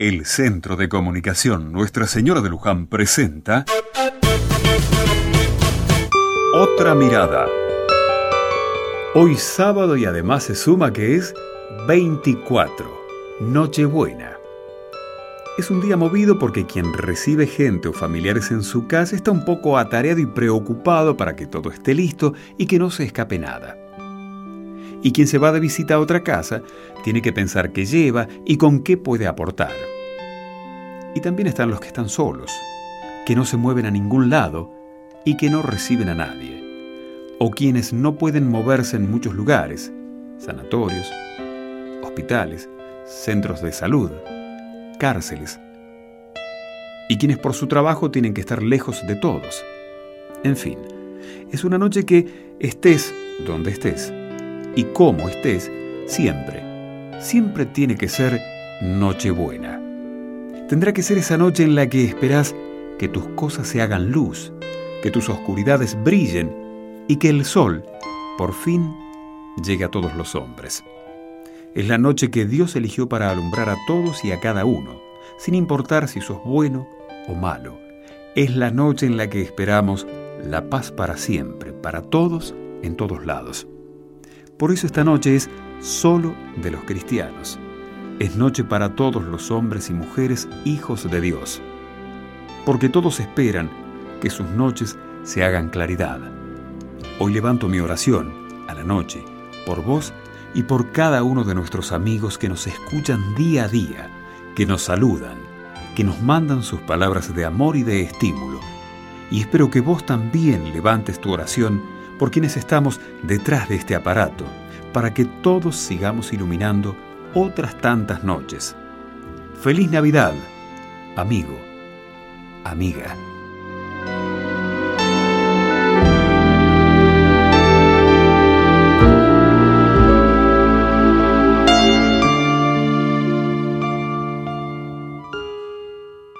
El Centro de Comunicación Nuestra Señora de Luján presenta Otra Mirada. Hoy sábado y además se suma que es 24, Nochebuena. Es un día movido porque quien recibe gente o familiares en su casa está un poco atareado y preocupado para que todo esté listo y que no se escape nada. Y quien se va de visita a otra casa tiene que pensar qué lleva y con qué puede aportar. Y también están los que están solos, que no se mueven a ningún lado y que no reciben a nadie. O quienes no pueden moverse en muchos lugares, sanatorios, hospitales, centros de salud, cárceles. Y quienes por su trabajo tienen que estar lejos de todos. En fin, es una noche que estés donde estés y como estés, siempre, siempre tiene que ser Nochebuena. Tendrá que ser esa noche en la que esperás que tus cosas se hagan luz, que tus oscuridades brillen y que el sol, por fin, llegue a todos los hombres. Es la noche que Dios eligió para alumbrar a todos y a cada uno, sin importar si sos bueno o malo. Es la noche en la que esperamos la paz para siempre, para todos, en todos lados. Por eso esta noche es solo de los cristianos. Es noche para todos los hombres y mujeres hijos de Dios. Porque todos esperan que sus noches se hagan claridad. Hoy levanto mi oración a la noche por vos y por cada uno de nuestros amigos que nos escuchan día a día, que nos saludan, que nos mandan sus palabras de amor y de estímulo. Y espero que vos también levantes tu oración por quienes estamos detrás de este aparato, para que todos sigamos iluminando otras tantas noches. Feliz Navidad, amigo, amiga.